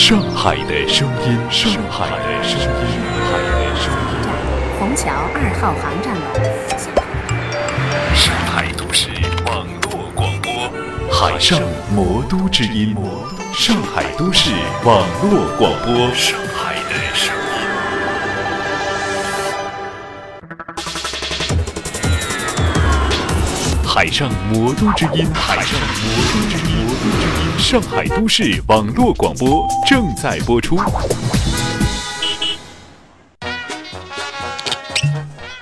上海的声音，上海的声音，上海的声音。虹桥二号航站楼。上海都市网络广播，海上魔都之音，上海都市网络广播，上海的声音。海上魔都之音，海上，魔都之音，上海都市网络广播正在播出。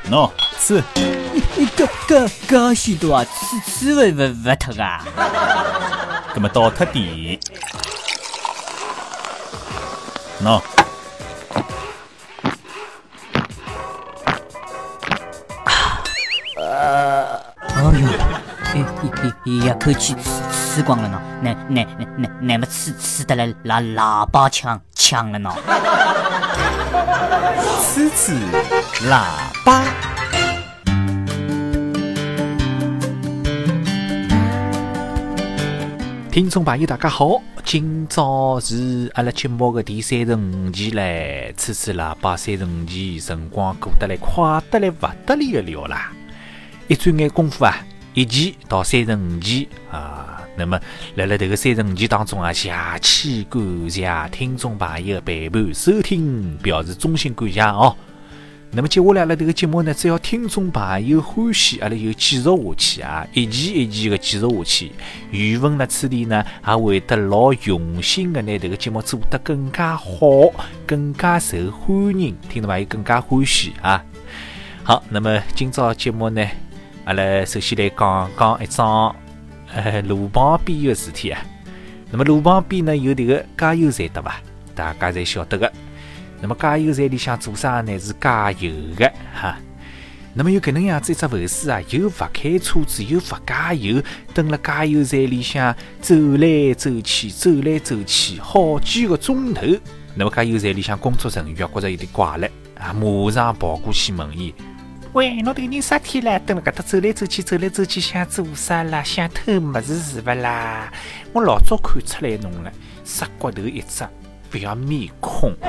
喏，吃，你你搿搿搿许多啊，吃吃勿勿勿脱啊！搿么倒脱点。喏，哎哟，一一一口气吃吃光了呢，那那那那么吃吃的来喇喇叭腔腔了呢。吃吃喇叭。听众朋友，大家好！今朝是阿拉节目的第三十五期嘞，吹吹喇叭三十五期，辰光过得来快得来勿得了了啦！一转眼功夫啊，一期到三十五期啊，那么辣辣迭个三十五期当中啊，谢气感谢听众朋友的陪伴收听，表示衷心感谢哦！那么接下来了，这个节目呢，只要听众朋友欢喜，阿拉就继续下去啊，一期一期的继续下去。语文呢，此地呢，也会得老用心的拿这个节目做得更加好，更加受欢迎，听众朋友更加欢喜啊。好，那么今朝节目呢，阿拉首先来讲讲一桩呃路旁边的事体啊。那么路旁边呢，有这个加油站对伐？大家侪晓得的。那么加油站里向做啥呢？是加油的哈。那么有搿能样子一只护士啊，又勿开车子，又勿加油，蹲辣加油站里向走来走去，走来走去，好几个钟头。那么加油站里向工作人员觉着有点怪了啊，马上跑过去问伊：喂，侬迭个人啥体啦？蹲辣搿搭走来走去，走来走去，想做啥啦？想偷物事是勿啦？我老早看出来侬了，杀骨头一只。不要面孔。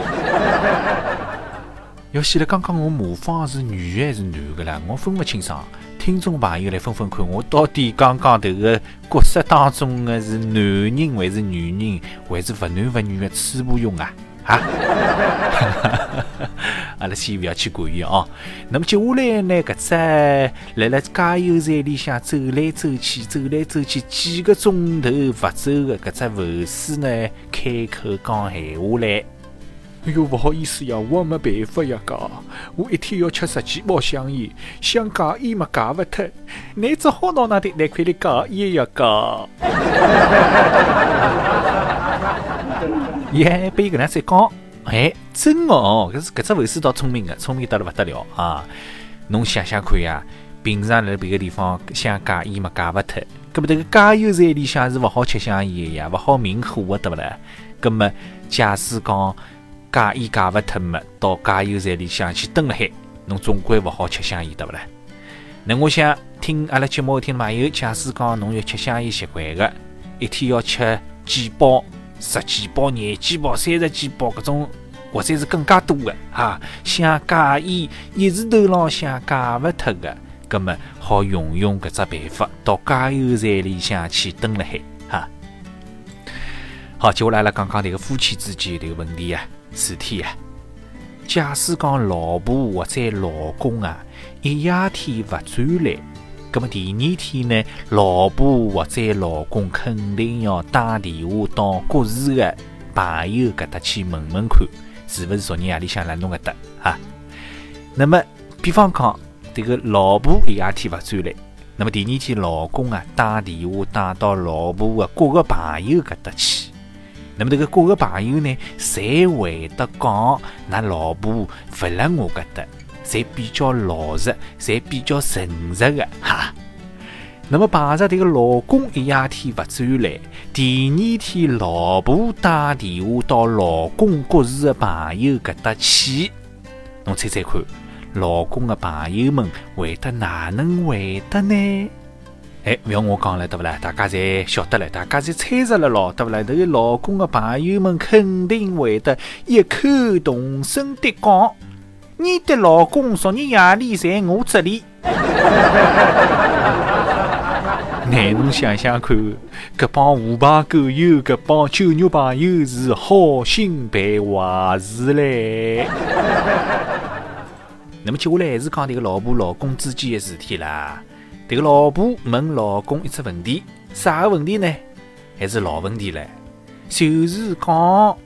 要死了！刚刚我模仿是女还是男的啦？我分勿清爽。听众朋友来分分看，我到底刚刚迭个角色当中的是男人还是女人，还是勿男勿女的吹部用啊？啊！阿拉先勿要去管伊哦。那么接下来呢？搿只辣辣加油站里向走来走去，走来走去几个钟头勿走的搿只护士呢，开口讲闲话来。哎哟，勿好意思呀，我也没办法呀，噶，我一天要吃十几包香烟，想戒烟嘛戒勿脱，你只好拿那点来块里戒烟呀，噶。耶，被搿能再讲，哎，真哦，搿是搿只护士倒聪明个，聪明得了勿得了啊！侬想想看呀，平常辣别个地方想戒烟嘛戒勿脱，搿么迭个加油站里向是勿好吃香烟个呀，勿好明火个对勿啦？搿么假使讲戒烟戒勿脱嘛，到加油站里向去蹲辣海，侬总归勿好吃香烟对勿啦？那我想听阿拉节目听朋友，假使讲侬有吃香烟习惯个，一天要吃几包？十几包、廿几包、三十几包，搿种或者是更加多的哈。想戒烟，一时头浪向戒勿脱的，葛么好用用搿只办法，到加油站里向去蹲辣海哈。好，接下来阿拉讲讲迭个夫妻之间迭个问题啊，事体啊。假使讲老婆或者老公啊，一夜天勿转来。咁么第二天呢，老婆或者老公肯定要打电话到各自的朋友搿搭去问问看，是勿是昨日夜里向来侬搿搭啊？那么，比方讲，迭个老婆一夜天勿转来，那么第二天老公啊打电话打到老婆的各个朋友搿搭去，那么迭个各个朋友呢，侪会得讲，㑚老婆勿辣我搿搭。侪比较老实，侪比较诚实的哈。那么碰着迭个老公一夜天勿转来，第二天老婆打电话到老公各自的朋友搿搭去，侬猜猜看，老公的朋友们会得哪能回答呢？哎，勿要我讲了，对勿啦？大家侪晓得了，大家侪猜着了咯，对勿啦？迭个老公的朋友们肯定会得异口同声的讲：“你的老公昨日夜里在我这里。”乃侬想想看，搿帮狐朋狗友，搿帮酒肉朋友是好心办坏事嘞。那么接下来还是讲迭个老婆老公之间的事体啦。迭个老婆问老公一只问题，啥个问题呢？还是老问题唻，就是讲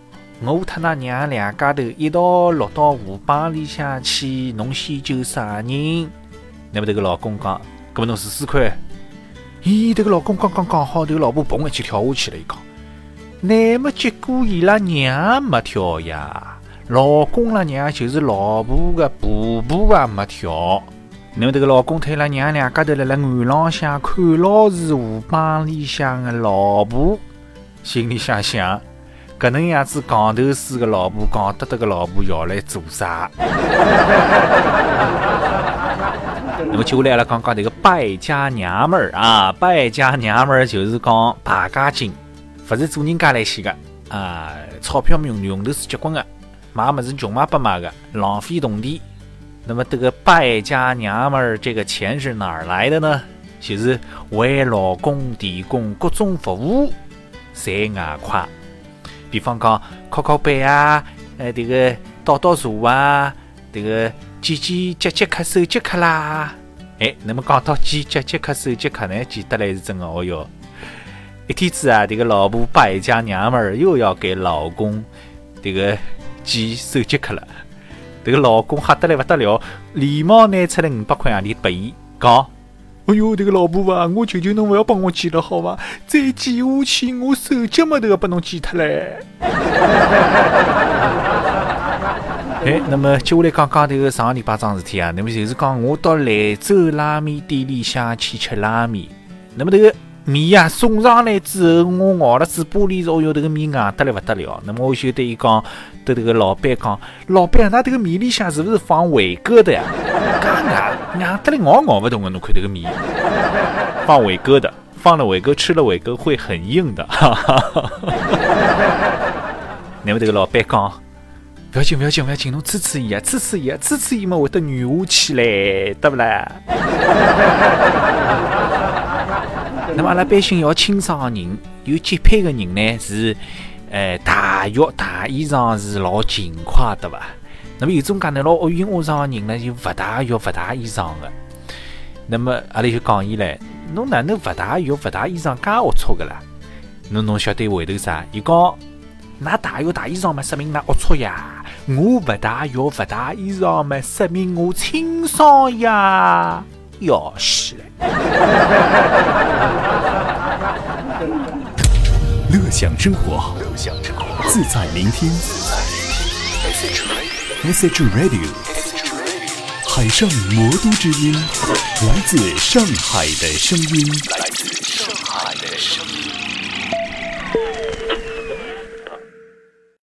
我特㑚娘两家头一道落到河浜里向去，侬先救啥人？那么迭个老公讲，搿么侬试试看。咦，迭个老公刚刚讲好，迭个老婆嘣一记跳下去了，伊讲，那么结果伊拉娘没跳呀，老公拉娘就是老婆的婆婆也没跳。那么迭个老公推拉娘两家头辣辣岸浪向看牢是河浜里向的老婆，心里想想，搿能样子戆头水个老婆，戆得得个老婆要来做啥？那么接下来阿拉讲讲迭个败家娘们儿啊，败家娘们儿就是讲败家精，勿是做人家来钱个啊，钞票用用头是结棍个，买么子穷买不买个，浪费铜钿。那么这个败家娘们儿，这个钱是哪儿来的呢？就是为老公提供各种服务，赚外快。比方讲，敲敲板啊，呃，这个倒倒茶啊，这个剪剪接接客、手接客啦。哎，那么讲到剪接接客、手接客呢，记得来是真的哦哟。一天子啊，这个老婆败家娘们儿又要给老公这个剪手接客了。这个老公吓得来不得了，连忙拿出来五百块洋钿拨伊，讲：“哎哟，这个老婆啊，我求求侬勿要帮我剪了，好伐？再剪下去，我手脚嘛都要把侬剪脱嘞。哎，那么接下来讲讲这个上个礼拜桩事体啊，那么就是讲我到兰州拉面店里向去吃拉面，那么这个。面呀送上来之后，我咬了嘴巴里，哦哟，这个面硬得来不得了。那么我就对伊讲，对这个老板讲，老板，那这个面里向是不是放伟哥的呀？硬硬得来咬咬不动啊！侬看这个面，放伟哥的，放了伟哥，吃了伟哥会很硬的。那么这个老板讲，不要紧，不要紧，不要紧，侬支持伊啊，支持伊啊，支持伊嘛会得软下去嘞，对不啦？那么阿拉般性要清爽的人，有洁癖的人呢，是，呃，汏浴汏衣裳是老勤快，对伐？那么有种讲呢，老恶云恶上的人呢，就勿汏浴勿汏衣裳的。那么阿拉就讲伊唻，侬哪能勿汏浴勿汏衣裳介龌龊个啦？侬侬晓得回头啥？伊讲，㑚汏浴汏衣裳嘛，说明㑚龌龊呀；我勿汏浴勿汏衣裳嘛，说明我清爽呀。要死嘞！乐享生活，自在聆听。S H Radio，海上魔都之音，来自上海的声音。来自上海的声音。